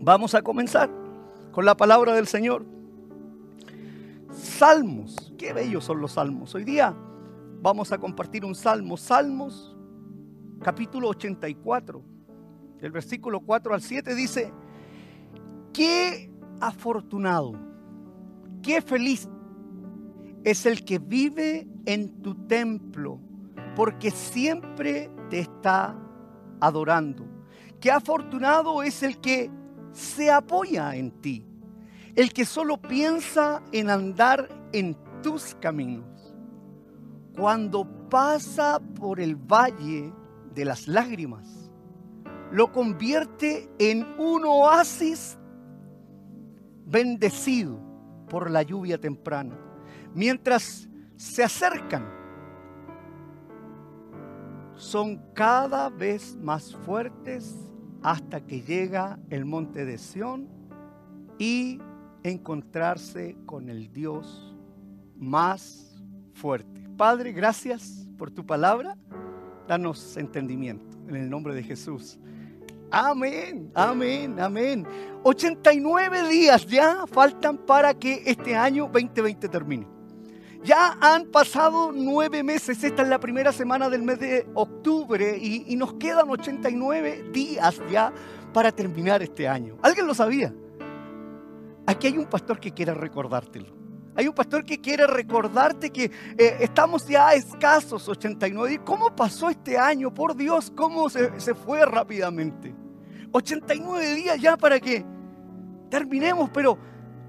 Vamos a comenzar con la palabra del Señor. Salmos, qué bellos son los salmos. Hoy día vamos a compartir un salmo, Salmos capítulo 84. El versículo 4 al 7 dice, qué afortunado, qué feliz es el que vive en tu templo, porque siempre te está adorando. Qué afortunado es el que se apoya en ti, el que solo piensa en andar en tus caminos. Cuando pasa por el valle de las lágrimas, lo convierte en un oasis bendecido por la lluvia temprana. Mientras se acercan, son cada vez más fuertes hasta que llega el monte de Sión y encontrarse con el Dios más fuerte. Padre, gracias por tu palabra. Danos entendimiento en el nombre de Jesús. Amén, amén, amén. 89 días ya faltan para que este año 2020 termine. Ya han pasado nueve meses, esta es la primera semana del mes de octubre y, nos quedan 89 días ya para terminar este año. ¿Alguien lo sabía? Aquí hay un pastor que quiere recordártelo. Hay un pastor que quiere recordarte que eh, estamos ya a escasos 89 días. ¿Cómo pasó este año? Por Dios, ¿cómo se, se fue rápidamente? 89 días ya para que terminemos, pero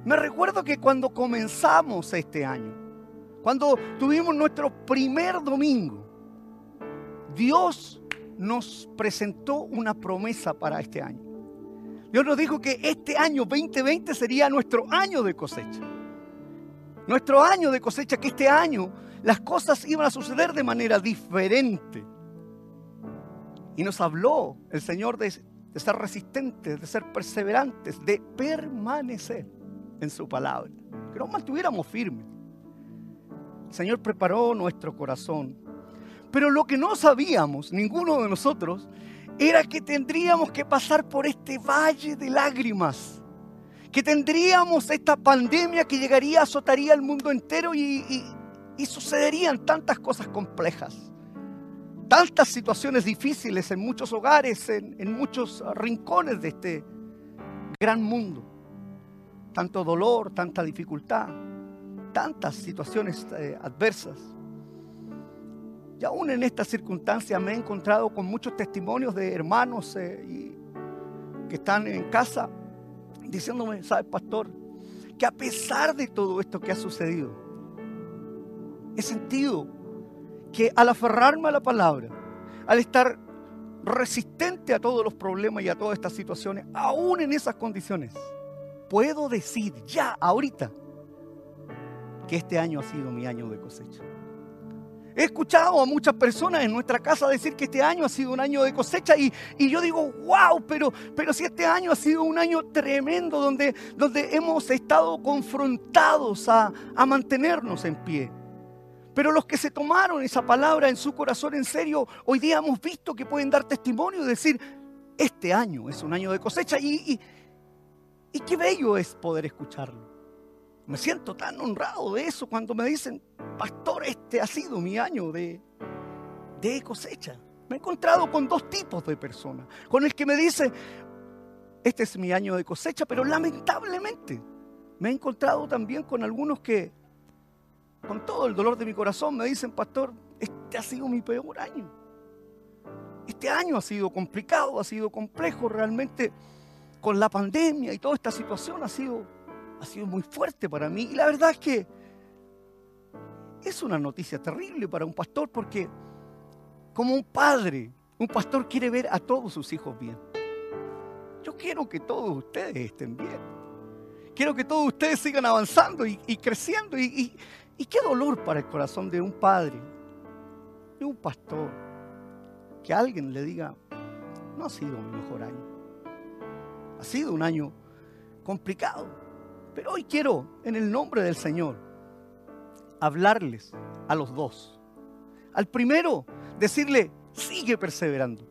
me recuerdo que cuando comenzamos este año, cuando tuvimos nuestro primer domingo, Dios nos presentó una promesa para este año. Dios nos dijo que este año 2020 sería nuestro año de cosecha. Nuestro año de cosecha, que este año las cosas iban a suceder de manera diferente. Y nos habló el Señor de, ser resistentes, de ser perseverantes, de permanecer en su palabra. Que nos mantuviéramos firmes. El Señor preparó nuestro corazón. Pero lo que no sabíamos, ninguno de nosotros, era que tendríamos que pasar por este valle de lágrimas. Que tendríamos esta pandemia que llegaría, azotaría el mundo entero y, y, y sucederían tantas cosas complejas. Tantas situaciones difíciles en muchos hogares, en muchos rincones de este gran mundo. Tanto dolor, tanta dificultad tantas situaciones eh, adversas. Y aún en estas circunstancias me he encontrado con muchos testimonios de hermanos eh, y, que están en casa diciéndome, ¿sabes, pastor? Que a pesar de todo esto que ha sucedido, he sentido que al aferrarme a la palabra, al estar resistente a todos los problemas y a todas estas situaciones, aún en esas condiciones, puedo decir ya, ahorita, que este año ha sido mi año de cosecha. He escuchado a muchas personas en nuestra casa decir que este año ha sido un año de cosecha y, y yo digo, wow, pero, pero si este año ha sido un año tremendo donde, donde hemos estado confrontados a, a mantenernos en pie. Pero los que se tomaron esa palabra en su corazón en serio, hoy día hemos visto que pueden dar testimonio y decir, este año es un año de cosecha y, y, y qué bello es poder escucharlo. Me siento tan honrado de eso cuando me dicen, pastor, este ha sido mi año de, de cosecha. Me he encontrado con dos tipos de personas. Con el que me dice, este es mi año de cosecha, pero lamentablemente me he encontrado también con algunos que, con todo el dolor de mi corazón, me dicen, pastor, este ha sido mi peor año. Este año ha sido complicado, ha sido complejo realmente con la pandemia y toda esta situación ha sido ha sido muy fuerte para mí. Y la verdad es que es una noticia terrible para un pastor porque como un padre, un pastor quiere ver a todos sus hijos bien. Yo quiero que todos ustedes estén bien. Quiero que todos ustedes sigan avanzando y, creciendo. Y, y qué dolor para el corazón de un padre, de un pastor, que alguien le diga, no ha sido mi mejor año. Ha sido un año complicado. Pero hoy quiero, en el nombre del Señor, hablarles a los dos. Al primero, decirle, sigue perseverando,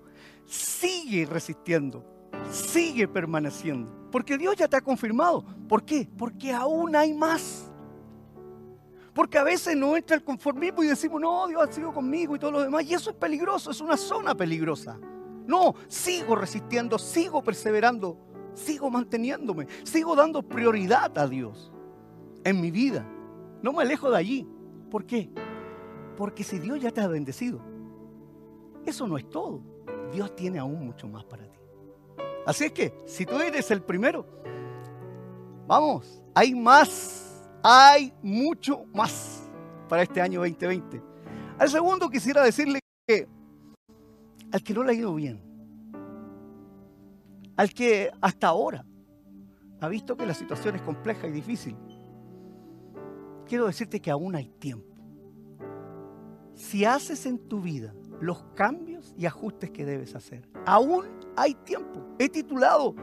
sigue resistiendo, sigue permaneciendo. Porque Dios ya te ha confirmado. ¿Por qué? Porque aún hay más. Porque a veces no entra el conformismo y decimos, no, Dios ha sido conmigo y todo lo demás. Y eso es peligroso, es una zona peligrosa. No, sigo resistiendo, sigo perseverando, sigo manteniéndome, sigo dando prioridad a Dios en mi vida. No me alejo de allí. ¿Por qué? Porque si Dios ya te ha bendecido, eso no es todo. Dios tiene aún mucho más para ti. Así es que, si tú eres el primero, vamos, hay más, hay mucho más para este año 2020. Al segundo quisiera decirle que al que no le ha ido bien, al que hasta ahora ha visto que la situación es compleja y difícil, quiero decirte que aún hay tiempo. Si haces en tu vida los cambios y ajustes que debes hacer, aún hay tiempo. He titulado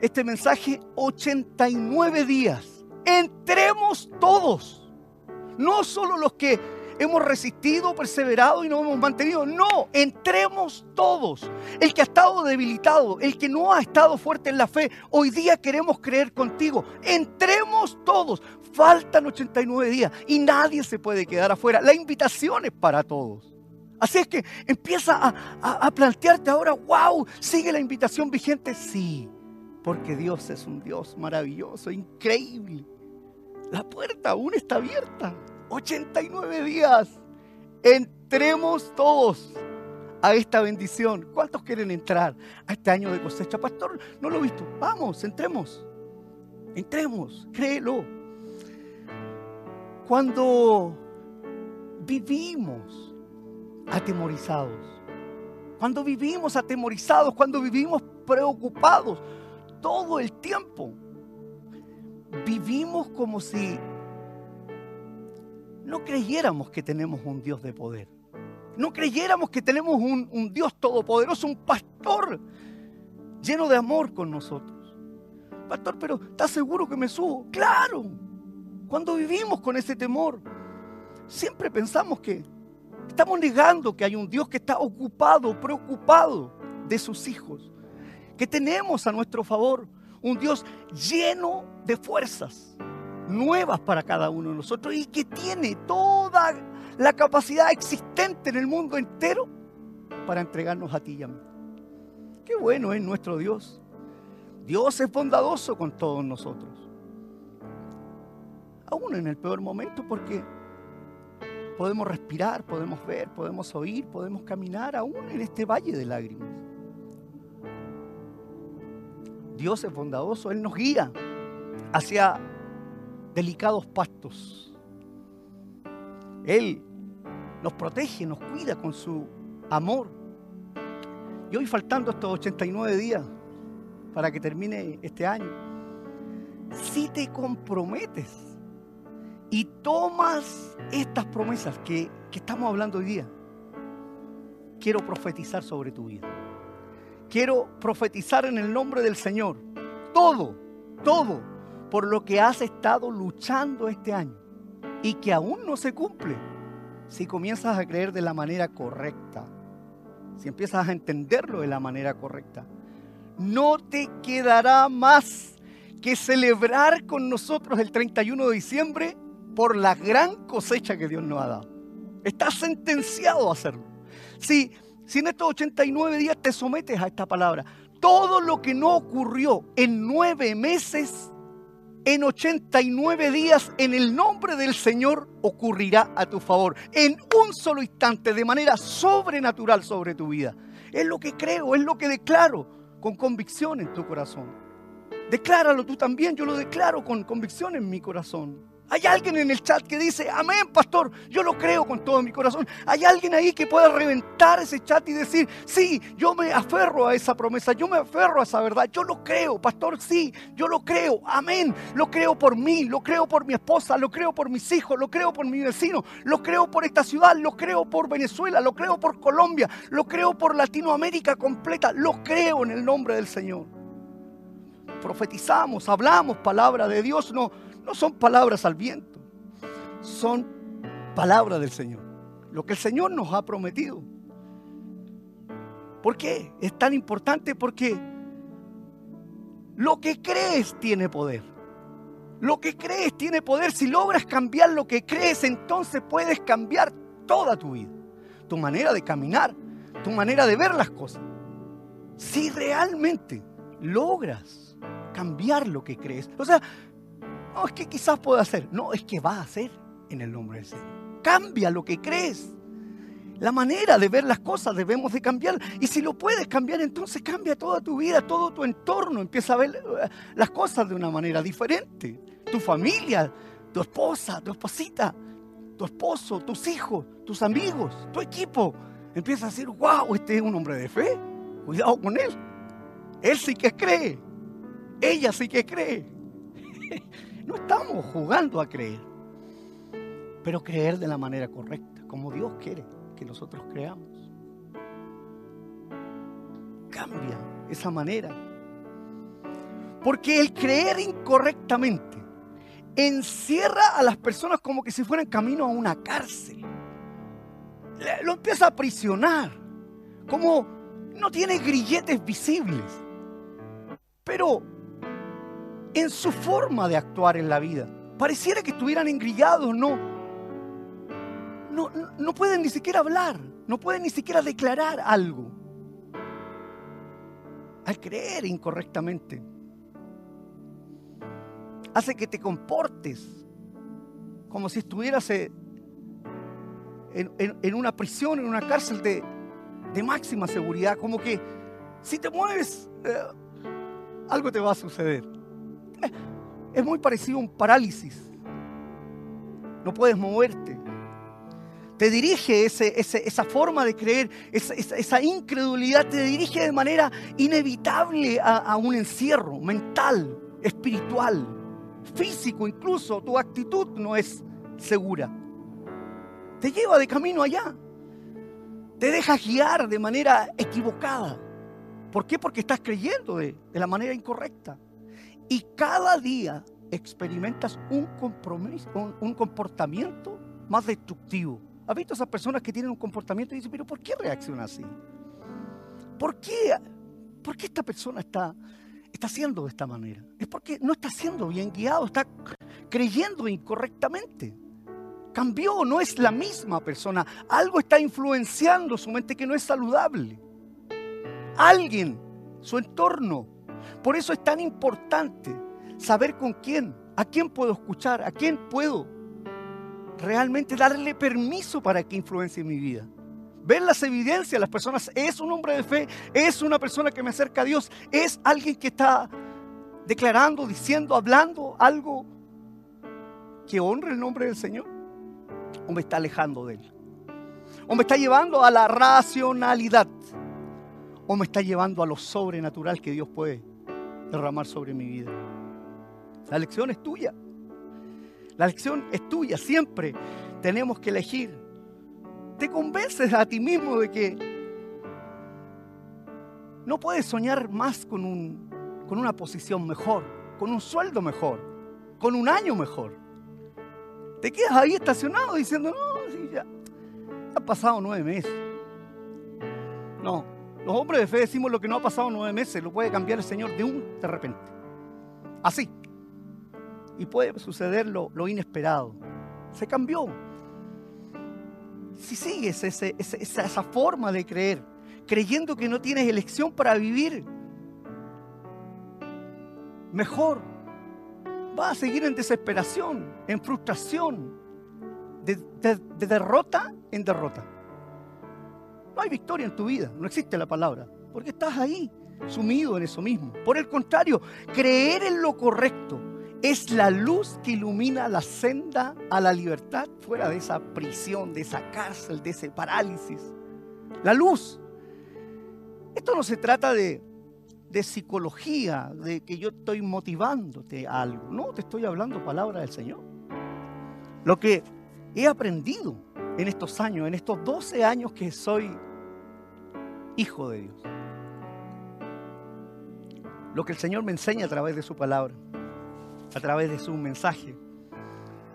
este mensaje 89 días. Entremos todos, no solo los que hemos resistido, perseverado y nos hemos mantenido. No, entremos todos. El que ha estado debilitado, el que no ha estado fuerte en la fe, hoy día queremos creer contigo. Entremos todos. Faltan 89 días y nadie se puede quedar afuera. La invitación es para todos. Así es que empieza a, plantearte ahora, wow, sigue la invitación vigente. Sí, porque Dios es un Dios maravilloso, increíble. La puerta aún está abierta. 89 días. Entremos todos a esta bendición. ¿Cuántos quieren entrar a este año de cosecha? Pastor, no lo he visto. Vamos, entremos. Entremos, créelo. Cuando vivimos atemorizados, cuando vivimos atemorizados, cuando vivimos preocupados todo el tiempo, vivimos como si no creyéramos que tenemos un Dios de poder. No creyéramos que tenemos un, Dios todopoderoso, un pastor lleno de amor con nosotros. Pastor, pero ¿estás seguro que me subo? Claro. Cuando vivimos con ese temor, siempre pensamos que estamos negando que hay un Dios que está ocupado, preocupado de sus hijos. Que tenemos a nuestro favor un Dios lleno de fuerzas nuevas para cada uno de nosotros y que tiene toda la capacidad existente en el mundo entero para entregarnos a ti y a mí. Qué bueno es nuestro Dios. Dios es bondadoso con todos nosotros. Aún en el peor momento porque podemos respirar, podemos ver, podemos oír, podemos caminar aún en este valle de lágrimas. Dios es bondadoso, Él nos guía hacia delicados pastos. Él nos protege, nos cuida con su amor. Y hoy faltando estos 89 días para que termine este año, si te comprometes y tomas estas promesas que, que estamos hablando hoy día, quiero profetizar sobre tu vida. Quiero profetizar en el nombre del Señor. Todo, todo por lo que has estado luchando este año y que aún no se cumple si comienzas a creer de la manera correcta, si empiezas a entenderlo de la manera correcta. No te quedará más que celebrar con nosotros el 31 de diciembre por la gran cosecha que Dios nos ha dado. Estás sentenciado a hacerlo. Si, si en estos 89 días te sometes a esta palabra, todo lo que no ocurrió en nueve meses en 89 días en el nombre del Señor ocurrirá a tu favor. En un solo instante, de manera sobrenatural sobre tu vida. Es lo que creo, es lo que declaro con convicción en tu corazón. Decláralo tú también, yo lo declaro con convicción en mi corazón. Hay alguien en el chat que dice, amén, pastor, yo lo creo con todo mi corazón. Hay alguien ahí que pueda reventar ese chat y decir, sí, yo me aferro a esa promesa, yo me aferro a esa verdad, yo lo creo, pastor, sí, yo lo creo, amén. Lo creo por mí, lo creo por mi esposa, lo creo por mis hijos, lo creo por mi vecino, lo creo por esta ciudad, lo creo por Venezuela, lo creo por Colombia, lo creo por Latinoamérica completa, lo creo en el nombre del Señor. Profetizamos, hablamos palabra de Dios, no no son palabras al viento, son palabras del Señor. Lo que el Señor nos ha prometido. ¿Por qué? Es tan importante porque Lo que crees tiene poder. Lo que crees tiene poder. Si logras cambiar lo que crees, entonces puedes cambiar toda tu vida. Tu manera de caminar, tu manera de ver las cosas. Si realmente logras cambiar lo que crees. O sea, no es que quizás pueda hacer. No, es que va a hacer en el nombre del Señor. Cambia lo que crees. La manera de ver las cosas debemos de cambiar. Y si lo puedes cambiar, entonces cambia toda tu vida, todo tu entorno. Empieza a ver eh, las cosas de una manera diferente. Tu familia, tu esposa, tu esposita, tu esposo, tus hijos, tus amigos, tu equipo. Empieza a decir, wow, este es un hombre de fe. Cuidado con él. Él sí que cree. Ella sí que cree. No estamos jugando a creer. Pero creer de la manera correcta, como Dios quiere que nosotros creamos. Cambia esa manera. Porque el creer incorrectamente encierra a las personas como que si fueran camino a una cárcel. Lo empieza a aprisionar. Como no tiene grilletes visibles. Pero en su forma de actuar en la vida, pareciera que estuvieran engrillados, no no, pueden ni siquiera hablar, no pueden ni siquiera declarar algo. Al creer incorrectamente, hace que te comportes como si estuvieras eh, en, una prisión, en una cárcel de, máxima seguridad, como que si te mueves, eh, algo te va a suceder. Es muy parecido a un parálisis. No puedes moverte te dirige esa forma de creer, esa, incredulidad, te dirige de manera inevitable a, un encierro mental, espiritual, físico incluso. Tu actitud no es segura. Te lleva de camino allá. Te deja guiar de manera equivocada. ¿Por qué? Porque estás creyendo de, la manera incorrecta. Y cada día experimentas un, compromiso, un comportamiento más destructivo ¿Has visto esas personas que tienen un comportamiento y dicen, pero ¿por qué reacciona así? ¿Por qué, ¿Por qué esta persona está, está haciendo de esta manera? Es porque no está siendo bien guiado, está creyendo incorrectamente. Cambió, no es la misma persona. Algo está influenciando su mente que no es saludable. Alguien, su entorno. Por eso es tan importante saber con quién, a quién puedo escuchar, a quién puedo realmente darle permiso para que influencie mi vida. Ver las evidencias, las personas, es un hombre de fe, es una persona que me acerca a Dios, es alguien que está declarando, diciendo, hablando algo que honre el nombre del Señor, o me está alejando de Él, o me está llevando a la racionalidad, o me está llevando a lo sobrenatural que Dios puede derramar sobre mi vida. La lección es tuya. La lección es tuya, siempre tenemos que elegir. Te convences a ti mismo de que no puedes soñar más con, un, con una posición mejor, con un sueldo mejor, con un año mejor. Te quedas ahí estacionado diciendo, no, sí, ya, han pasado nueve meses. Los hombres de fe decimos lo que no ha pasado nueve meses, lo puede cambiar el Señor de un de repente. Así, y puede suceder lo, inesperado. Se cambió. Si sigues esa, forma de creer, creyendo que no tienes elección para vivir, mejor vas a seguir en desesperación, en frustración, de, derrota en derrota. No hay victoria en tu vida, no existe la palabra, porque estás ahí, sumido en eso mismo. Por el contrario, creer en lo correcto, es la luz que ilumina la senda a la libertad fuera de esa prisión, de esa cárcel, de ese parálisis. La luz. Esto no se trata de, psicología, de que yo estoy motivándote a algo. No, te estoy hablando palabra del Señor. Lo que he aprendido en estos años, en estos 12 años que soy hijo de Dios. Lo que el Señor me enseña a través de su palabra a través de su mensaje.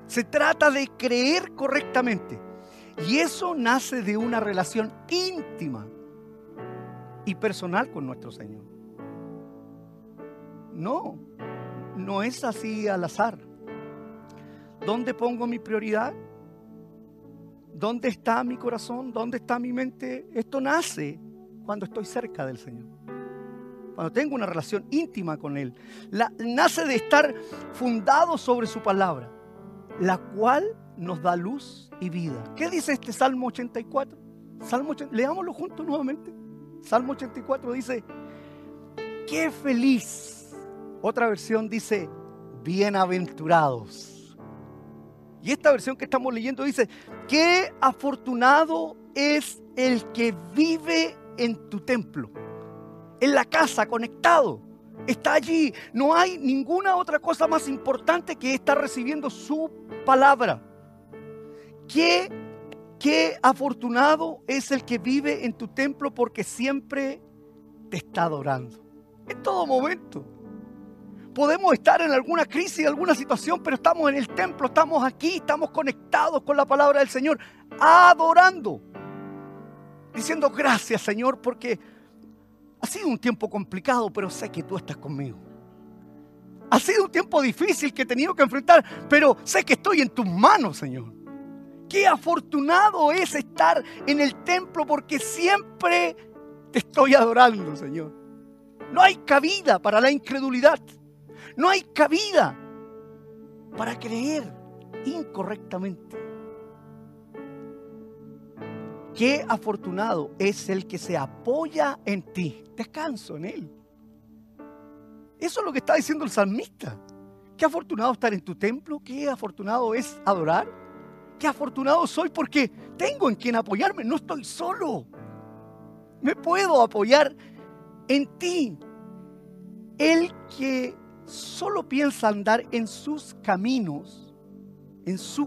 Se trata de creer correctamente. Y eso nace de una relación íntima y personal con nuestro Señor. No, no es así al azar. ¿Dónde pongo mi prioridad? ¿Dónde está mi corazón? ¿Dónde está mi mente? Esto nace cuando estoy cerca del Señor. Cuando tengo una relación íntima con Él. nace de estar fundado sobre su palabra, la cual nos da luz y vida. ¿Qué dice este Salmo 84? Salmo leámoslo juntos nuevamente. Salmo 84 dice, qué feliz. Otra versión dice, bienaventurados y esta versión que estamos leyendo dice, qué afortunado es el que vive en tu templo, en la casa, conectado. Está allí. No hay ninguna otra cosa más importante que estar recibiendo su palabra. Qué, qué afortunado es el que vive en tu templo porque siempre te está adorando. En todo momento. Podemos estar en alguna crisis, alguna situación, pero estamos en el templo, estamos aquí, estamos conectados con la palabra del Señor, adorando, diciendo gracias Señor, porque ha sido un tiempo complicado, pero sé que tú estás conmigo. Ha sido un tiempo difícil que he tenido que enfrentar, pero sé que estoy en tus manos, Señor. Qué afortunado es estar en el templo porque siempre te estoy adorando, Señor. No hay cabida para la incredulidad. No hay cabida para creer incorrectamente. Qué afortunado es el que se apoya en ti. Descanso en él. Eso es lo que está diciendo el salmista. Qué afortunado estar en tu templo. Qué afortunado es adorar. Qué afortunado soy porque tengo en quien apoyarme. No estoy solo. Me puedo apoyar en ti. El que solo piensa andar en sus caminos, en, su,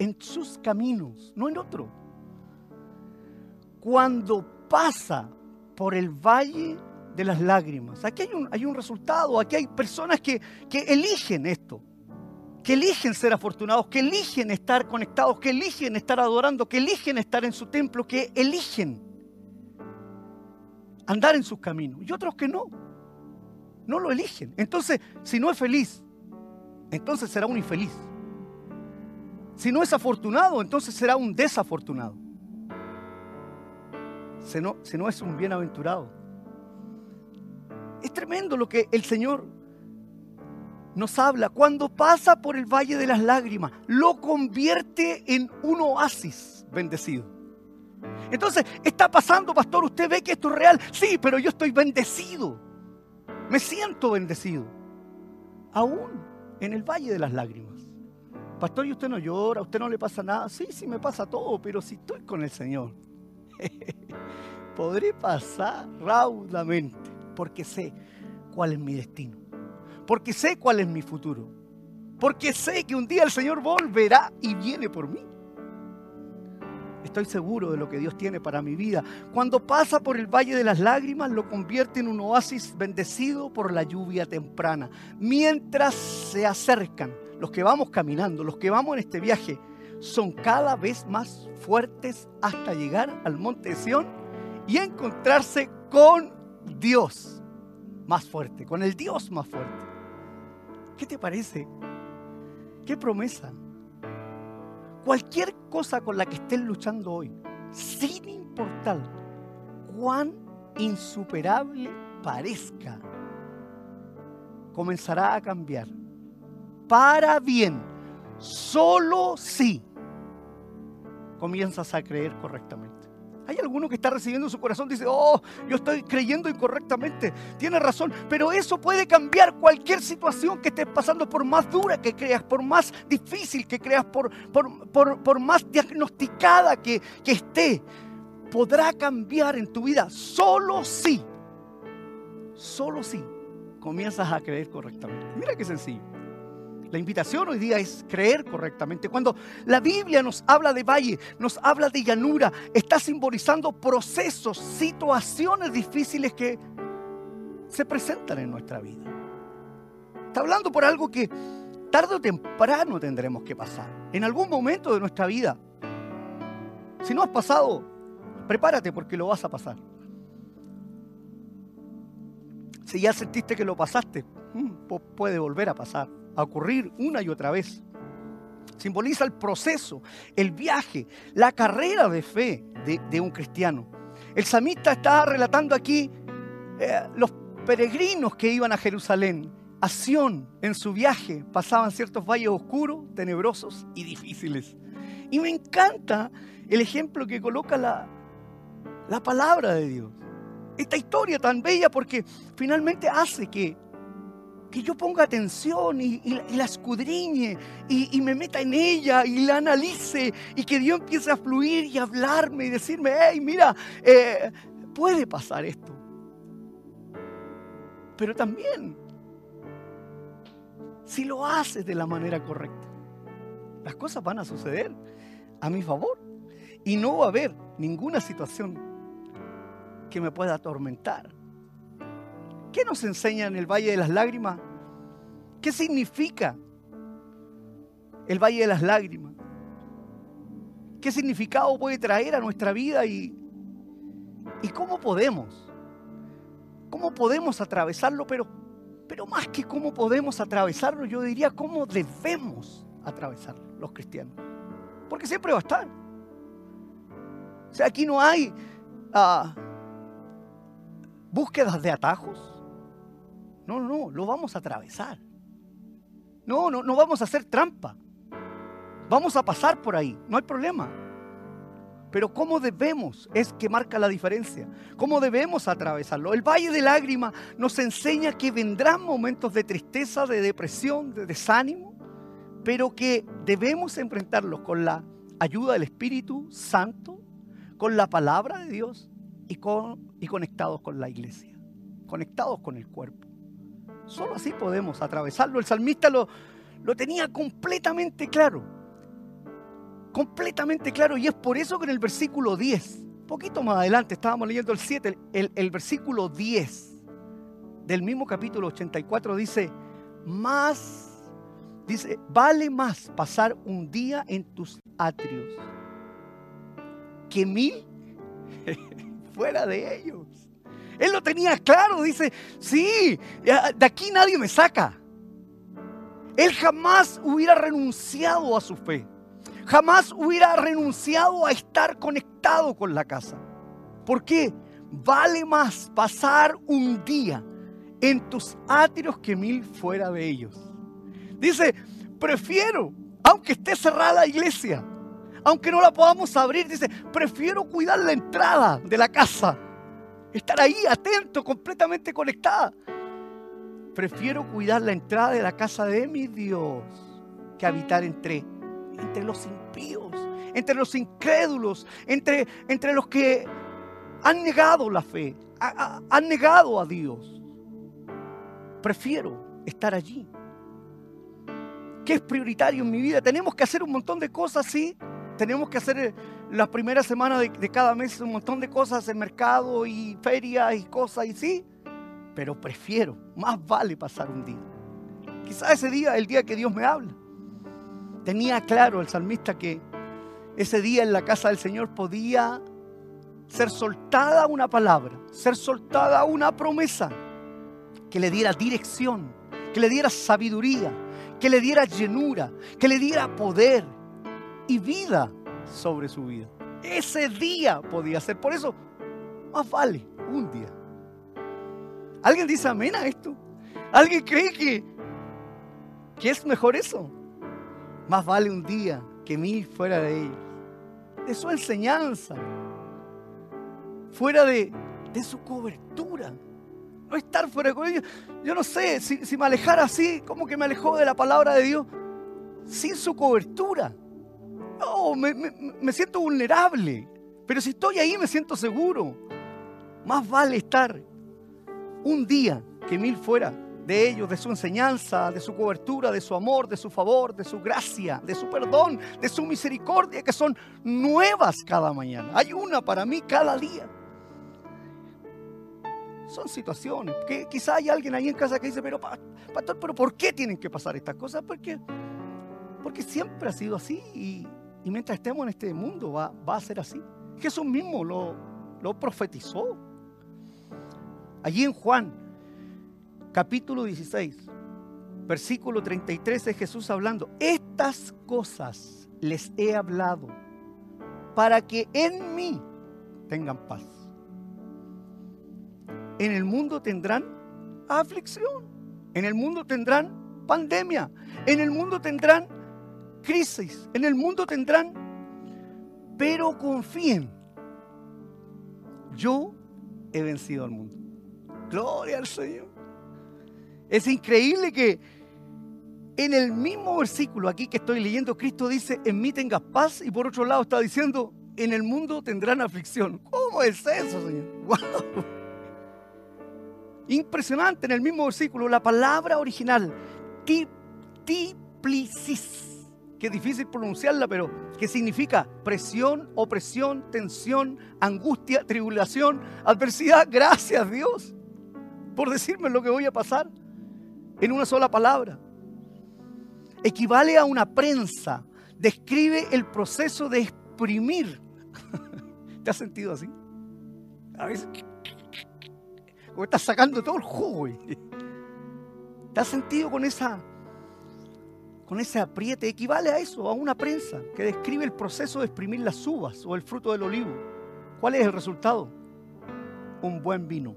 en sus caminos, no en otro. Cuando pasa por el valle de las lágrimas, aquí hay un, hay un resultado, aquí hay personas que, que eligen esto, que eligen ser afortunados, que eligen estar conectados, que eligen estar adorando, que eligen estar en su templo, que eligen andar en sus caminos, y otros que no no lo eligen. Entonces, si no es feliz, entonces será un infeliz. Si no es afortunado, entonces será un desafortunado. Si no, no es un bienaventurado. Es tremendo lo que el Señor nos habla. Cuando pasa por el valle de las lágrimas, lo convierte en un oasis bendecido. Entonces, está pasando, pastor, usted ve que esto es real. Sí, pero yo estoy bendecido. Me siento bendecido. Aún en el valle de las lágrimas. Pastor, ¿y usted no llora? ¿A usted no le pasa nada? Sí, sí me pasa todo, pero si estoy con el Señor, podré pasar raudamente porque sé cuál es mi destino. Porque sé cuál es mi futuro. Porque sé que un día el Señor volverá y viene por mí. Estoy seguro de lo que Dios tiene para mi vida. Cuando pasa por el valle de las lágrimas, lo convierte en un oasis bendecido por la lluvia temprana. Mientras se acercan, los que vamos caminando, los que vamos en este viaje, son cada vez más fuertes hasta llegar al monte Sión y encontrarse con Dios más fuerte, con el Dios más fuerte. ¿Qué te parece? ¿Qué promesa? cualquier cosa con la que estén luchando hoy, sin importar cuán insuperable parezca, comenzará a cambiar para bien, solo si comienzas a creer correctamente. Hay alguno que está recibiendo su corazón, dice, oh, yo estoy creyendo incorrectamente. Tiene razón, pero eso puede cambiar cualquier situación que estés pasando, por más dura que creas, por más difícil que creas, por, por, más diagnosticada que, que esté. Podrá cambiar en tu vida solo si, solo si comienzas a creer correctamente. Mira qué sencillo. La invitación hoy día es creer correctamente. Cuando la Biblia nos habla de valle, nos habla de llanura, está simbolizando procesos, situaciones difíciles que se presentan en nuestra vida. Está hablando por algo que tarde o temprano tendremos que pasar. En algún momento de nuestra vida. Si no has pasado, prepárate porque lo vas a pasar. Si ya sentiste que lo pasaste, mm, puede volver a pasar, a ocurrir una y otra vez. Simboliza el proceso, el viaje, la carrera de fe de, un cristiano. El samita está relatando aquí eh, los peregrinos que iban a Jerusalén, a Sión, en su viaje, pasaban ciertos valles oscuros, tenebrosos y difíciles. Y me encanta el ejemplo que coloca la, la palabra de Dios. Esta historia tan bella porque finalmente hace que, que yo ponga atención y, la escudriñe y, me meta en ella y la analice y que Dios empiece a fluir y hablarme y decirme, hey, mira, eh, puede pasar esto. Pero también, si lo haces de la manera correcta, las cosas van a suceder a mi favor y no va a haber ninguna situación que me pueda atormentar. ¿Qué nos enseña en el Valle de las Lágrimas? ¿Qué significa el Valle de las Lágrimas? ¿Qué significado puede traer a nuestra vida y, y cómo podemos? ¿Cómo podemos atravesarlo? Pero, pero más que cómo podemos atravesarlo, yo diría cómo debemos atravesarlo los cristianos. Porque siempre va a estar. O sea, aquí no hay ah, búsquedas de atajos. No, no, lo vamos a atravesar. No, no, no vamos a hacer trampa. Vamos a pasar por ahí, no hay problema. Pero cómo debemos es que marca la diferencia. ¿Cómo debemos atravesarlo? El valle de lágrimas nos enseña que vendrán momentos de tristeza, de depresión, de desánimo, pero que debemos enfrentarlos con la ayuda del Espíritu Santo, con la palabra de Dios y, y conectados con la iglesia, conectados con el cuerpo. Solo así podemos atravesarlo. El salmista lo, lo tenía completamente claro. Completamente claro. Y es por eso que en el versículo 10, poquito más adelante, estábamos leyendo el 7, el, el versículo 10 del mismo capítulo 84 dice, más, dice, vale más pasar un día en tus atrios que mil fuera de ellos. Él lo tenía claro, dice, sí, de aquí nadie me saca. Él jamás hubiera renunciado a su fe. Jamás hubiera renunciado a estar conectado con la casa. ¿Por qué? Vale más pasar un día en tus atrios que mil fuera de ellos. Dice, prefiero, aunque esté cerrada la iglesia, aunque no la podamos abrir, dice, prefiero cuidar la entrada de la casa, estar ahí atento, completamente conectada. Prefiero cuidar la entrada de la casa de mi Dios que habitar entre, entre los impíos, entre los incrédulos, entre, entre los que han negado la fe, han negado a Dios. Prefiero estar allí. ¿Qué es prioritario en mi vida? Tenemos que hacer un montón de cosas, sí, tenemos que hacer eh, la primera semana de, cada mes un montón de cosas en mercado y ferias y cosas, y sí, pero prefiero, más vale pasar un día. Quizás ese día, el día que Dios me habla. Tenía claro el salmista que ese día en la casa del Señor podía ser soltada una palabra, ser soltada una promesa que le diera dirección, que le diera sabiduría, que le diera llenura, que le diera poder, y vida sobre su vida. Ese día podía ser. Por eso, más vale un día. ¿Alguien dice amén a esto? ¿Alguien cree que, que es mejor eso? Más vale un día que mil fuera de ellos. De su enseñanza. Fuera de, de su cobertura. No estar fuera de cobertura. Yo no sé, si, si me alejara así, como que me alejó de la palabra de Dios, sin su cobertura. No, me, siento vulnerable. Pero si estoy ahí me siento seguro. Más vale estar un día que mil fuera de ellos, de su enseñanza, de su cobertura, de su amor, de su favor, de su gracia, de su perdón, de su misericordia, que son nuevas cada mañana. Hay una para mí cada día. Son situaciones que quizá hay alguien ahí en casa que dice, pero pastor, pero ¿por qué tienen que pasar estas cosas? Porque, porque siempre ha sido así y, y mientras estemos en este mundo va, a ser así. Jesús mismo lo, lo profetizó. Allí en Juan capítulo 16, versículo 33 es Jesús hablando. Estas cosas les he hablado para que en mí tengan paz. En el mundo tendrán aflicción. En el mundo tendrán pandemia. En el mundo tendrán crisis. En el mundo tendrán... Pero confíen. Yo he vencido al mundo. Gloria al Señor. Es increíble que en el mismo versículo aquí que estoy leyendo, Cristo dice, en mí tengas paz y por otro lado está diciendo, en el mundo tendrán aflicción. ¿Cómo es eso, Señor? Impresionante en el mismo versículo, la palabra original, tiplicis, que es difícil pronunciarla, pero que significa presión, opresión, tensión, angustia, tribulación, adversidad. Gracias Dios por decirme lo que voy a pasar en una sola palabra. Equivale a una prensa, describe el proceso de exprimir. ¿Te has sentido así? A veces estás sacando todo el jugo. ¿Te has sentido con esa con ese apriete? Equivale a eso, a una prensa que describe el proceso de exprimir las uvas o el fruto del olivo. ¿Cuál es el resultado? Un buen vino.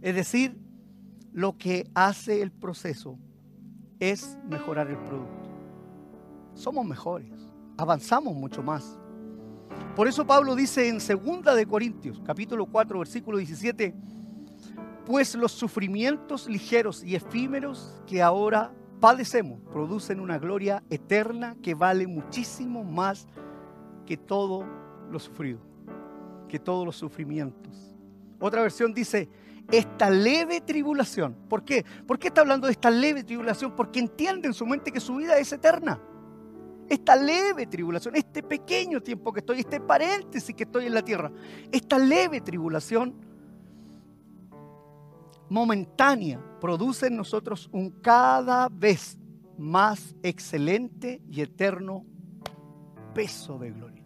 Es decir, lo que hace el proceso es mejorar el producto. Somos mejores, avanzamos mucho más. Por eso Pablo dice en 2 de Corintios, capítulo 4, versículo 17, pues los sufrimientos ligeros y efímeros que ahora padecemos producen una gloria eterna que vale muchísimo más que todo lo sufrido, que todos los sufrimientos. Otra versión dice, esta leve tribulación. ¿Por qué? ¿Por qué está hablando de esta leve tribulación? Porque entiende en su mente que su vida es eterna esta leve tribulación, este pequeño tiempo que estoy, este paréntesis que estoy en la tierra, esta leve tribulación momentánea produce en nosotros un cada vez más excelente y eterno peso de gloria.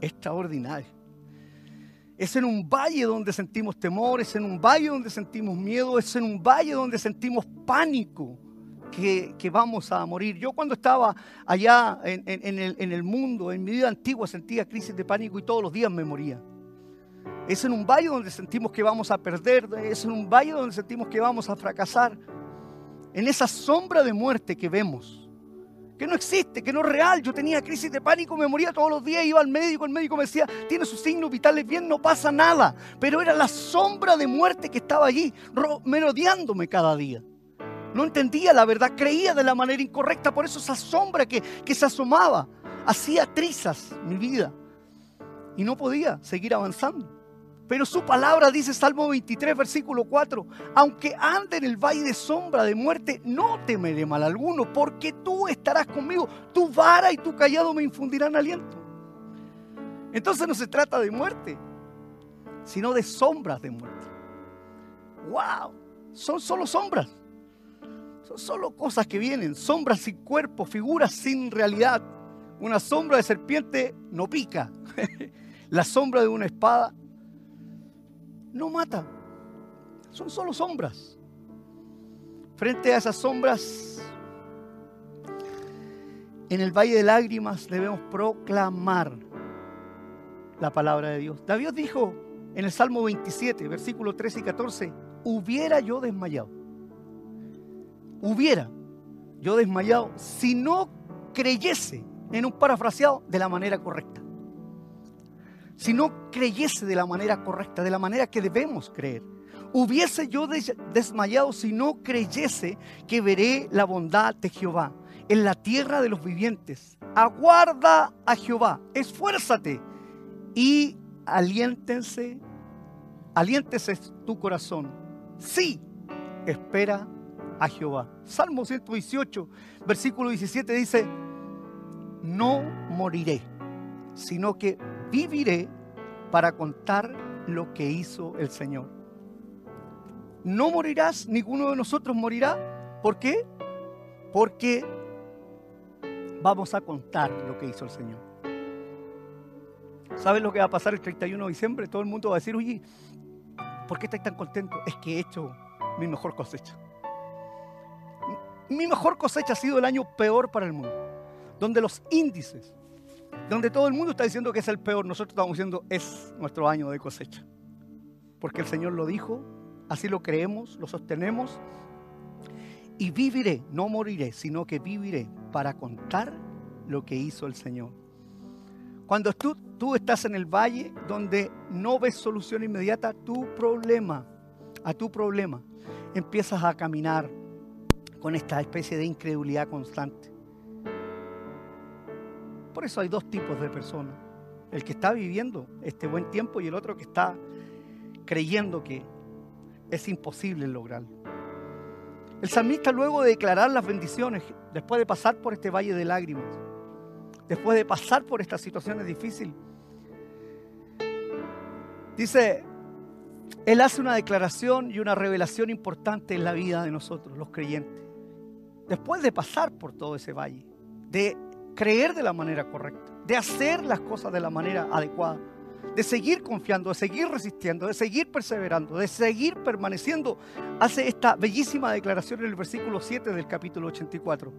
Extraordinario. Es en un valle donde sentimos temor, es en un valle donde sentimos miedo, es en un valle donde sentimos pánico que, vamos a morir. Yo cuando estaba allá en, el, en el mundo, en mi vida antigua, sentía crisis de pánico y todos los días me moría. Es en un valle donde sentimos que vamos a perder, es en un valle donde sentimos que vamos a fracasar. En esa sombra de muerte que vemos, que no existe, que no es real. Yo tenía crisis de pánico, me moría todos los días, iba al médico, el médico me decía, tiene sus signos vitales bien, no pasa nada. Pero era la sombra de muerte que estaba allí, merodeándome cada día. No entendía la verdad, creía de la manera incorrecta, por eso esa sombra que, que se asomaba hacía trizas mi vida y no podía seguir avanzando. Pero su palabra dice Salmo 23, versículo 4, aunque ande en el valle de sombra de muerte, no temeré mal alguno, porque tú estarás conmigo, tu vara y tu callado me infundirán aliento. Entonces no se trata de muerte, sino de sombras de muerte. ¡Wow! Son solo sombras. Son solo cosas que vienen, sombras sin cuerpo, figuras sin realidad. Una sombra de serpiente no pica. La sombra de una espada no mata. Son solo sombras. Frente a esas sombras, en el valle de lágrimas debemos proclamar la palabra de Dios. David dijo en el Salmo 27, versículos 13 y 14, hubiera yo desmayado hubiera yo desmayado si no creyese en un parafraseado de la manera correcta. Si no creyese de la manera correcta, de la manera que debemos creer. Hubiese yo desmayado si no creyese que veré la bondad de Jehová en la tierra de los vivientes. Aguarda a Jehová, esfuérzate y aliéntense, aliéntese tu corazón. Sí, espera a Jehová. Salmo 118, versículo 17 dice, no moriré, sino que viviré para contar lo que hizo el Señor. No morirás, ninguno de nosotros morirá. ¿Por qué? Porque vamos a contar lo que hizo el Señor. ¿Sabes lo que va a pasar el 31 de diciembre? Todo el mundo va a decir, oye, ¿Por qué estáis tan contentos? Es que he hecho mi mejor cosecha. Mi mejor cosecha ha sido el año peor para el mundo, donde los índices, donde todo el mundo está diciendo que es el peor, nosotros estamos diciendo es nuestro año de cosecha. Porque el Señor lo dijo, así lo creemos, lo sostenemos. Y viviré, no moriré, sino que viviré para contar lo que hizo el Señor. Cuando tú, tú estás en el valle donde no ves solución inmediata, tu problema, a tu problema, empiezas a caminar con esta especie de incredulidad constante. Por eso hay dos tipos de personas. El que está viviendo este buen tiempo y el otro que está creyendo que es imposible lograrlo. El salmista luego de declarar las bendiciones, después de pasar por este valle de lágrimas, después de pasar por estas situaciones difíciles, dice, él hace una declaración y una revelación importante en la vida de nosotros, los creyentes. Después de pasar por todo ese valle, de creer de la manera correcta, de hacer las cosas de la manera adecuada, de seguir confiando, de seguir resistiendo, de seguir perseverando, de seguir permaneciendo, hace esta bellísima declaración en el versículo 7 del capítulo 84.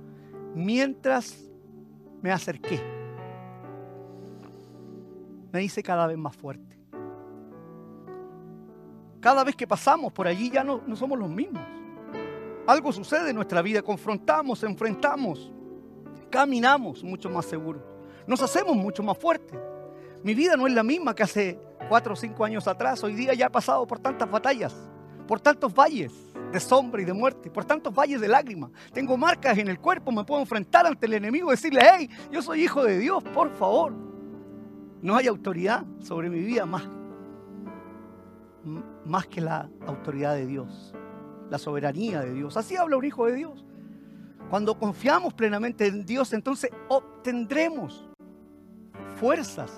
Mientras me acerqué, me hice cada vez más fuerte. Cada vez que pasamos por allí ya no, no somos los mismos. Algo sucede en nuestra vida, confrontamos, enfrentamos, caminamos mucho más seguros, nos hacemos mucho más fuertes. Mi vida no es la misma que hace cuatro o cinco años atrás. Hoy día ya he pasado por tantas batallas, por tantos valles de sombra y de muerte, por tantos valles de lágrimas. Tengo marcas en el cuerpo, me puedo enfrentar ante el enemigo y decirle, hey, yo soy hijo de Dios, por favor. No hay autoridad sobre mi vida más, más que la autoridad de Dios, la soberanía de Dios. Así habla un hijo de Dios. Cuando confiamos plenamente en Dios, entonces obtendremos fuerzas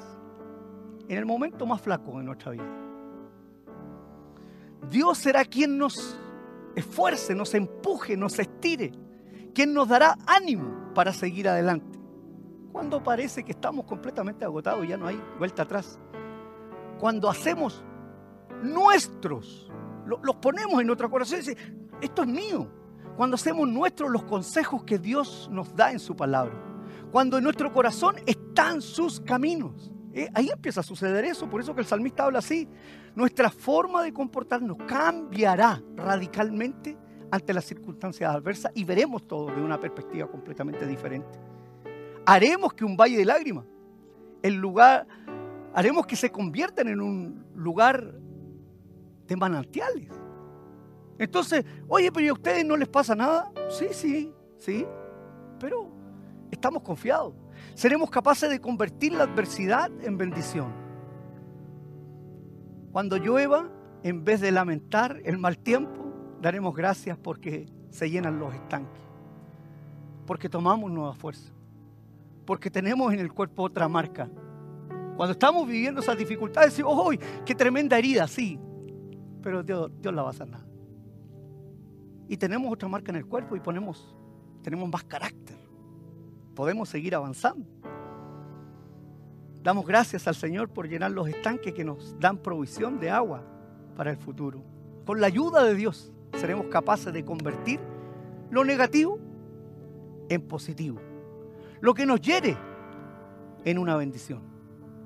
en el momento más flaco de nuestra vida. Dios será quien nos esfuerce, nos empuje, nos estire, quien nos dará ánimo para seguir adelante. Cuando parece que estamos completamente agotados y ya no hay vuelta atrás. Cuando hacemos nuestros, los ponemos en nuestro corazón y dice, esto es mío. Cuando hacemos nuestros los consejos que Dios nos da en su palabra. Cuando en nuestro corazón están sus caminos. Eh, ahí empieza a suceder eso, por eso que el salmista habla así. Nuestra forma de comportarnos cambiará radicalmente ante las circunstancias adversas y veremos todo de una perspectiva completamente diferente. Haremos que un valle de lágrimas, el lugar, haremos que se conviertan en un lugar de manantiales. Entonces, oye, pero ¿y a ustedes no les pasa nada? Sí, sí, sí, pero estamos confiados seremos capaces de convertir la adversidad en bendición. Cuando llueva, en vez de lamentar el mal tiempo, daremos gracias porque se llenan los estanques, porque tomamos nueva fuerza, porque tenemos en el cuerpo otra marca. Cuando estamos viviendo esas dificultades, decimos, ¡oh, qué tremenda herida! Sí, pero Dios, Dios la va a sanar. Y tenemos otra marca en el cuerpo y ponemos, tenemos más carácter podemos seguir avanzando. Damos gracias al Señor por llenar los estanques que nos dan provisión de agua para el futuro. Con la ayuda de Dios seremos capaces de convertir lo negativo en positivo. Lo que nos hiere en una bendición.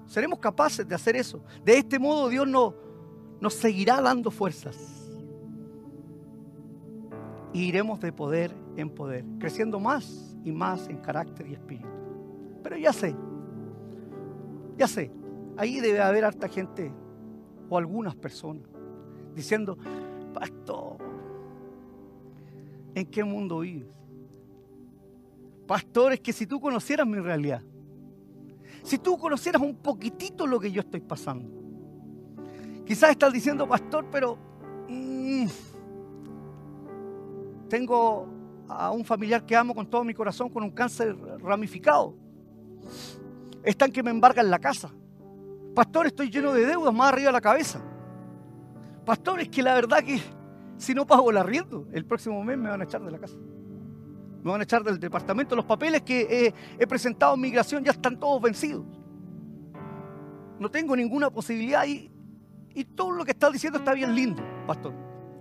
Seremos capaces de hacer eso. De este modo Dios nos, nos seguirá dando fuerzas. Y iremos de poder en poder, creciendo más y más en carácter y espíritu. Pero ya sé, ya sé, ahí debe haber harta gente o algunas personas diciendo, pastor, ¿en qué mundo vives? Pastor, es que si tú conocieras mi realidad, si tú conocieras un poquitito lo que yo estoy pasando, quizás estás diciendo, pastor, pero mm, tengo a un familiar que amo con todo mi corazón con un cáncer ramificado. Están que me embargan la casa. Pastor, estoy lleno de deudas más arriba de la cabeza. Pastor, es que la verdad que si no pago el arriendo, el próximo mes me van a echar de la casa. Me van a echar del departamento. Los papeles que he, presentado en migración ya están todos vencidos. No tengo ninguna posibilidad Y todo lo que estás diciendo está bien lindo, pastor.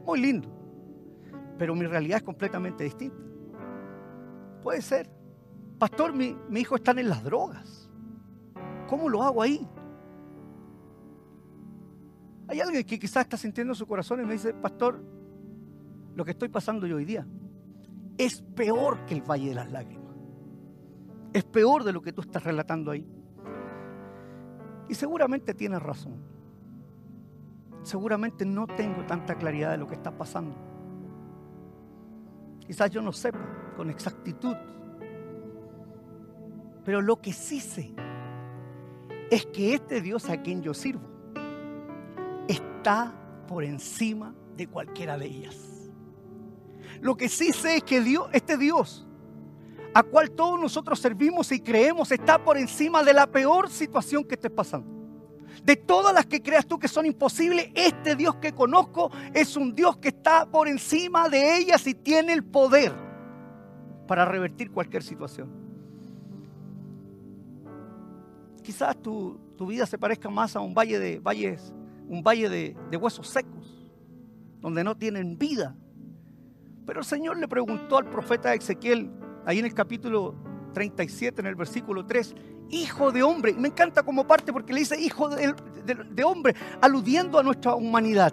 Muy lindo. Pero mi realidad es completamente distinta. Puede ser. Pastor, mi, hijo está en las drogas. ¿Cómo lo hago ahí? Hay alguien que quizás está sintiendo su corazón y me dice, pastor, lo que estoy pasando yo hoy día es peor que el Valle de las Lágrimas. Es peor de lo que tú estás relatando ahí. Y seguramente tienes razón. Seguramente no tengo tanta claridad de lo que está pasando. Quizás yo no sepa con exactitud. Pero lo que sí sé es que este Dios a quien yo sirvo está por encima de cualquiera de ellas. Lo que sí sé es que Dios, este Dios, a cual todos nosotros servimos y creemos, está por encima de la peor situación que estés pasando. De todas las que creas tú que son imposibles, este Dios que conozco es un Dios que está por encima de ellas y tiene el poder para revertir cualquier situación. Quizás tu, vida se parezca más a un valle de valles, un valle de huesos secos, donde no tienen vida, pero el Señor le preguntó al profeta Ezequiel, ahí en el capítulo 37, en el versículo 3, hijo de hombre. Me encanta como parte porque le dice hijo de, hombre, aludiendo a nuestra humanidad,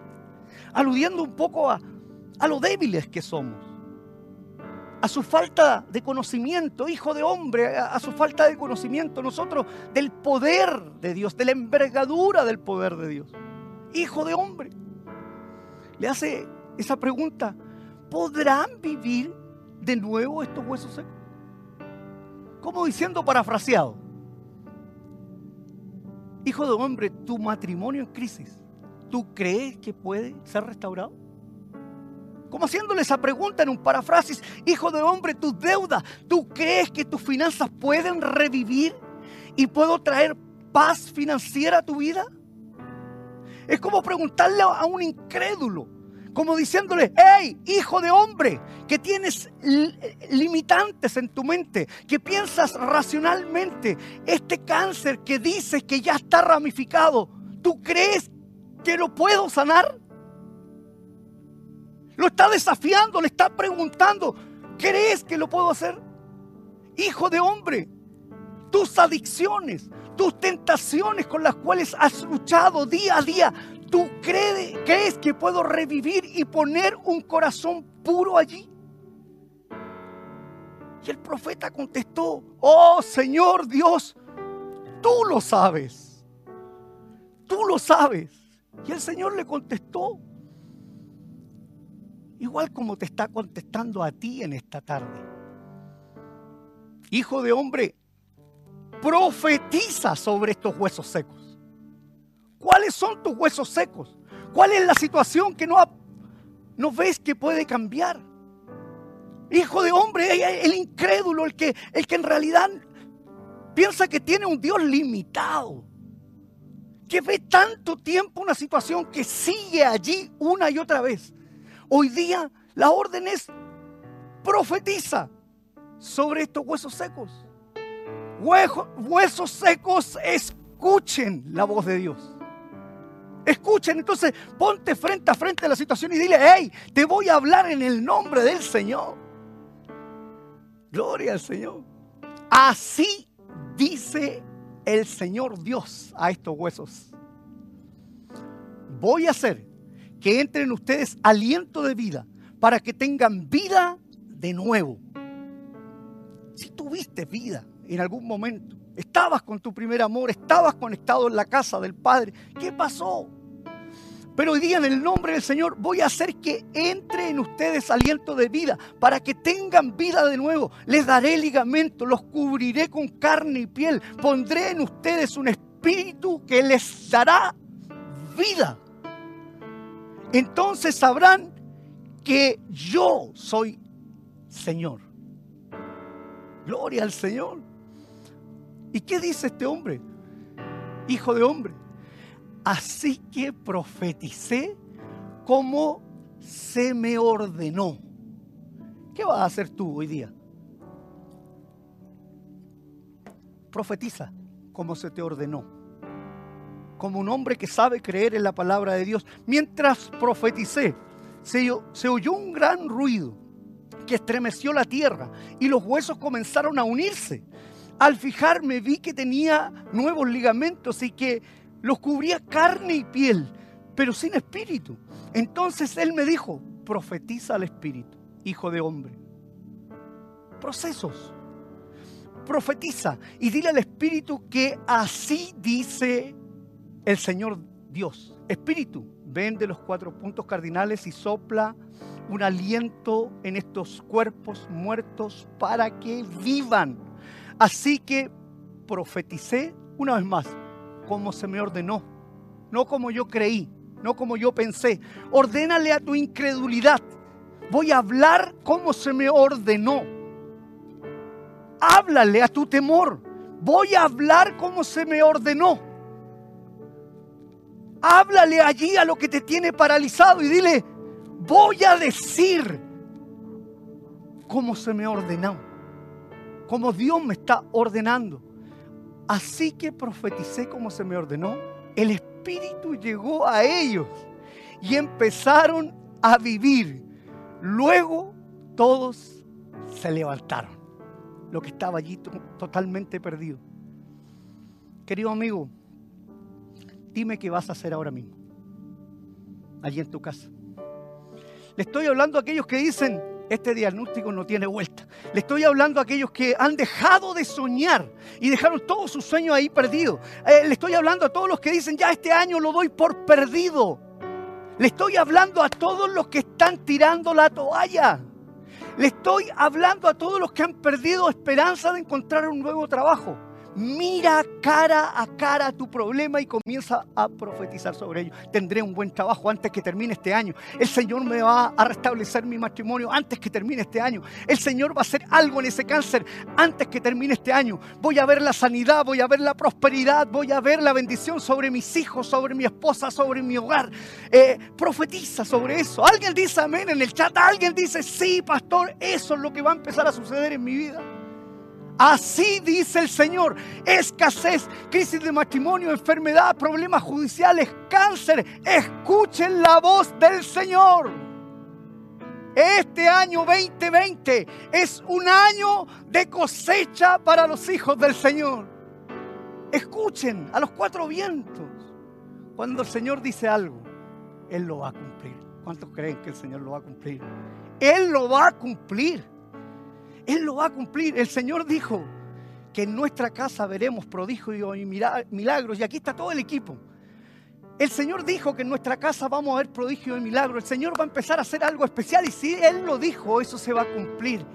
aludiendo un poco a, a lo débiles que somos, a su falta de conocimiento, hijo de hombre, a, a su falta de conocimiento, nosotros del poder de Dios, de la envergadura del poder de Dios. Hijo de hombre. Le hace esa pregunta ¿podrán vivir de nuevo estos huesos secos? Como diciendo parafraseado, hijo de hombre, tu matrimonio en crisis, ¿tú crees que puede ser restaurado? Como haciéndole esa pregunta en un paráfrasis, hijo de hombre, tus deudas, ¿tú crees que tus finanzas pueden revivir y puedo traer paz financiera a tu vida? Es como preguntarle a un incrédulo, como diciéndole, hey, hijo de hombre, que tienes limitantes en tu mente, que piensas racionalmente, este cáncer que dices que ya está ramificado, ¿tú crees que lo puedo sanar? Lo está desafiando, le está preguntando, ¿crees que lo puedo hacer? Hijo de hombre, tus adicciones, tus tentaciones con las cuales has luchado día a día, ¿Tú crees, que puedo revivir y poner un corazón puro allí? Y el profeta contestó, oh Señor Dios, tú lo sabes. Tú lo sabes. Y el Señor le contestó, igual como te está contestando a ti en esta tarde. Hijo de hombre, profetiza sobre estos huesos secos. ¿Cuáles son tus huesos secos? ¿Cuál es la situación que no, ves que puede cambiar? Hijo de hombre, el incrédulo, el que, el que en realidad piensa que tiene un Dios limitado, que ve tanto tiempo una situación que sigue allí una y otra vez. Hoy día la orden es profetiza sobre estos huesos secos. Huesos secos, escuchen la voz de Dios. Escuchen, entonces ponte frente a frente a la situación y dile, hey, te voy a hablar en el nombre del Señor. Gloria al Señor. Así dice el Señor Dios a estos huesos. Voy a hacer que entre en ustedes aliento de vida para que tengan vida de nuevo. Si tuviste vida en algún momento, estabas con tu primer amor, estabas conectado en la casa del Padre, ¿qué pasó? Pero hoy día en el nombre del Señor voy a hacer que entre en ustedes aliento de vida para que tengan vida de nuevo. Les daré ligamento, los cubriré con carne y piel. Pondré en ustedes un espíritu que les dará vida. Entonces sabrán que yo soy Señor. Gloria al Señor. ¿Y qué dice este hombre? Hijo de hombre Así que profeticé como se me ordenó. ¿Qué vas a hacer tú hoy día? Profetiza como se te ordenó. como un hombre que sabe creer en la palabra de Dios. Mientras profeticé, se, oyó un gran ruido que estremeció la tierra y los huesos comenzaron a unirse. Al fijarme vi que tenía nuevos ligamentos y que los cubría carne y piel, pero sin espíritu. Entonces él me dijo, profetiza al espíritu, hijo de hombre. Procesos. Profetiza y dile al espíritu que así dice el Señor Dios. Espíritu, ven de los cuatro puntos cardinales y sopla un aliento en estos cuerpos muertos para que vivan. Así que profeticé una vez más, como se me ordenó, no como yo creí, no como yo pensé. Ordénale a tu incredulidad. Voy a hablar como se me ordenó. Háblale a tu temor. Voy a hablar como se me ordenó. Háblale allí a lo que te tiene paralizado y dile, voy a decir como se me ordenó, como Dios me está ordenando. Así que profeticé como se me ordenó. El Espíritu llegó a ellos y empezaron a vivir. Luego todos se levantaron. Lo que estaba allí totalmente perdido. Querido amigo, dime qué vas a hacer ahora mismo. Allí en tu casa. Le estoy hablando a aquellos que dicen, este diagnóstico no tiene vuelta. Le estoy hablando a aquellos que han dejado de soñar y dejaron todos sus sueños ahí perdidos. Eh, le estoy hablando a todos los que dicen, ya este año lo doy por perdido. Le estoy hablando a todos los que están tirando la toalla. Le estoy hablando a todos los que han perdido esperanza de encontrar un nuevo trabajo. Mira cara a cara tu problema y comienza a profetizar sobre ello. Tendré un buen trabajo antes que termine este año. El Señor me va a restablecer mi matrimonio antes que termine este año. El Señor va a hacer algo en ese cáncer antes que termine este año. Voy a ver la sanidad, voy a ver la prosperidad, voy a ver la bendición sobre mis hijos, sobre mi esposa, sobre mi hogar. Eh, profetiza sobre eso. Alguien dice amén en el chat. Alguien dice sí, pastor. Eso es lo que va a empezar a suceder en mi vida. Así dice el Señor. Escasez, crisis de matrimonio, enfermedad, problemas judiciales, cáncer. Escuchen la voz del Señor. Este año 2020 es un año de cosecha para los hijos del Señor. Escuchen a los cuatro vientos. Cuando el Señor dice algo, Él lo va a cumplir. ¿Cuántos creen que el Señor lo va a cumplir? Él lo va a cumplir. Él lo va a cumplir. El Señor dijo que en nuestra casa veremos prodigios y milagros. Y aquí está todo el equipo. El Señor dijo que en nuestra casa vamos a ver prodigios y milagros. El Señor va a empezar a hacer algo especial y si Él lo dijo, eso se va a cumplir.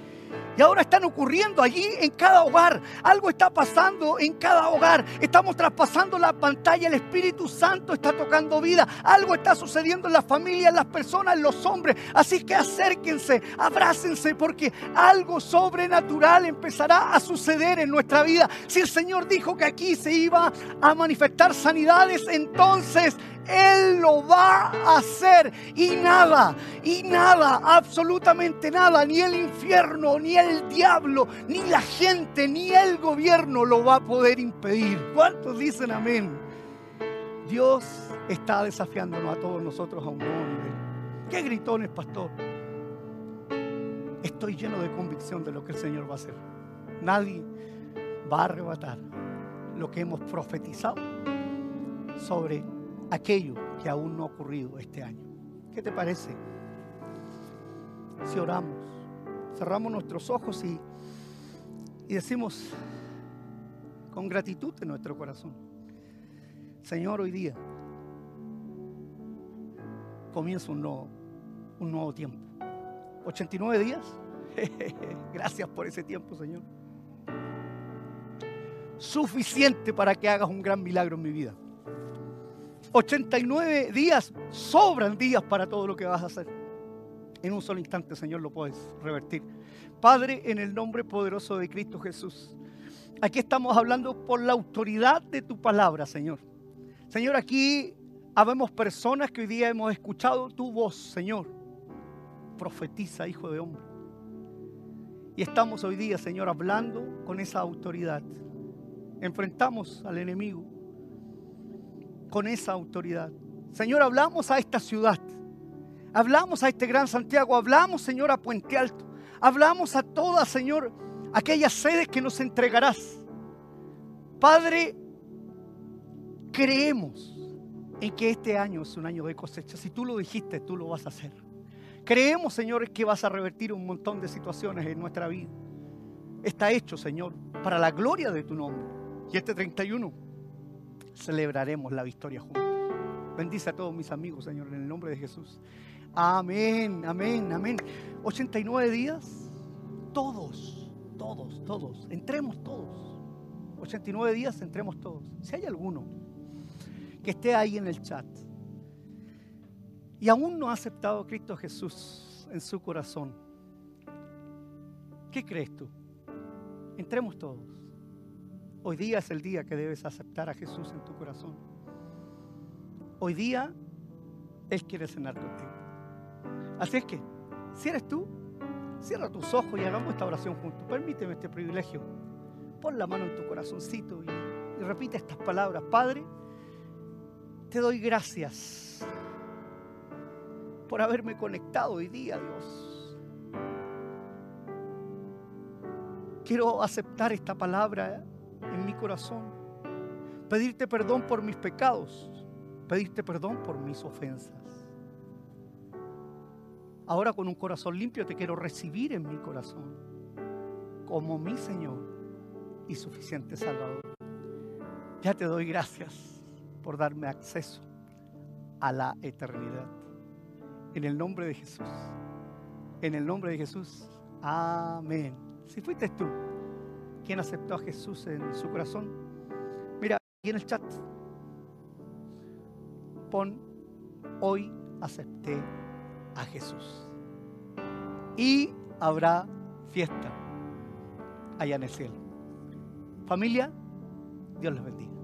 Y ahora están ocurriendo allí en cada hogar. Algo está pasando en cada hogar. Estamos traspasando la pantalla. El Espíritu Santo está tocando vida. Algo está sucediendo en las familias, en las personas, en los hombres. Así que acérquense, abrácense, porque algo sobrenatural empezará a suceder en nuestra vida. Si el Señor dijo que aquí se iba a manifestar sanidades, entonces él lo va a hacer y nada, y nada, absolutamente nada, ni el infierno, ni el diablo, ni la gente, ni el gobierno lo va a poder impedir. ¿Cuántos dicen amén? Dios está desafiándonos a todos nosotros a un nuevo nivel. ¿Qué gritones, pastor? Estoy lleno de convicción de lo que el Señor va a hacer. Nadie va a arrebatar lo que hemos profetizado sobre aquello que aún no ha ocurrido este año. ¿Qué te parece? Si oramos, cerramos nuestros ojos y, y decimos con gratitud en nuestro corazón, Señor, hoy día comienza un nuevo, un nuevo tiempo. 89 días. Gracias por ese tiempo, Señor. Suficiente para que hagas un gran milagro en mi vida. 89 días, sobran días para todo lo que vas a hacer. En un solo instante, Señor, lo puedes revertir. Padre, en el nombre poderoso de Cristo Jesús, aquí estamos hablando por la autoridad de tu palabra, Señor. Señor, aquí habemos personas que hoy día hemos escuchado tu voz, Señor. Profetiza, hijo de hombre. Y estamos hoy día, Señor, hablando con esa autoridad. Enfrentamos al enemigo con esa autoridad. Señor, hablamos a esta ciudad. Hablamos a este gran Santiago. Hablamos, Señor, a Puente Alto. Hablamos a todas, Señor, aquellas sedes que nos entregarás. Padre, creemos en que este año es un año de cosecha. Si tú lo dijiste, tú lo vas a hacer. Creemos, Señor, que vas a revertir un montón de situaciones en nuestra vida. Está hecho, Señor, para la gloria de tu nombre. Y este 31 celebraremos la victoria juntos. Bendice a todos mis amigos, Señor, en el nombre de Jesús. Amén, amén, amén. 89 días, todos, todos, todos, entremos todos. 89 días, entremos todos. Si hay alguno que esté ahí en el chat y aún no ha aceptado a Cristo Jesús en su corazón, ¿qué crees tú? Entremos todos. Hoy día es el día que debes aceptar a Jesús en tu corazón. Hoy día Él quiere cenar contigo. Así es que, si eres tú, cierra tus ojos y hagamos esta oración juntos. Permíteme este privilegio. Pon la mano en tu corazoncito y, y repite estas palabras. Padre, te doy gracias por haberme conectado hoy día, Dios. Quiero aceptar esta palabra en mi corazón. Pedirte perdón por mis pecados. Pedirte perdón por mis ofensas. Ahora con un corazón limpio te quiero recibir en mi corazón como mi Señor y suficiente Salvador. Ya te doy gracias por darme acceso a la eternidad. En el nombre de Jesús. En el nombre de Jesús. Amén. Si fuiste tú quien aceptó a Jesús en su corazón, mira, aquí en el chat, pon, hoy acepté a Jesús. Y habrá fiesta allá en el cielo. Familia, Dios les bendiga.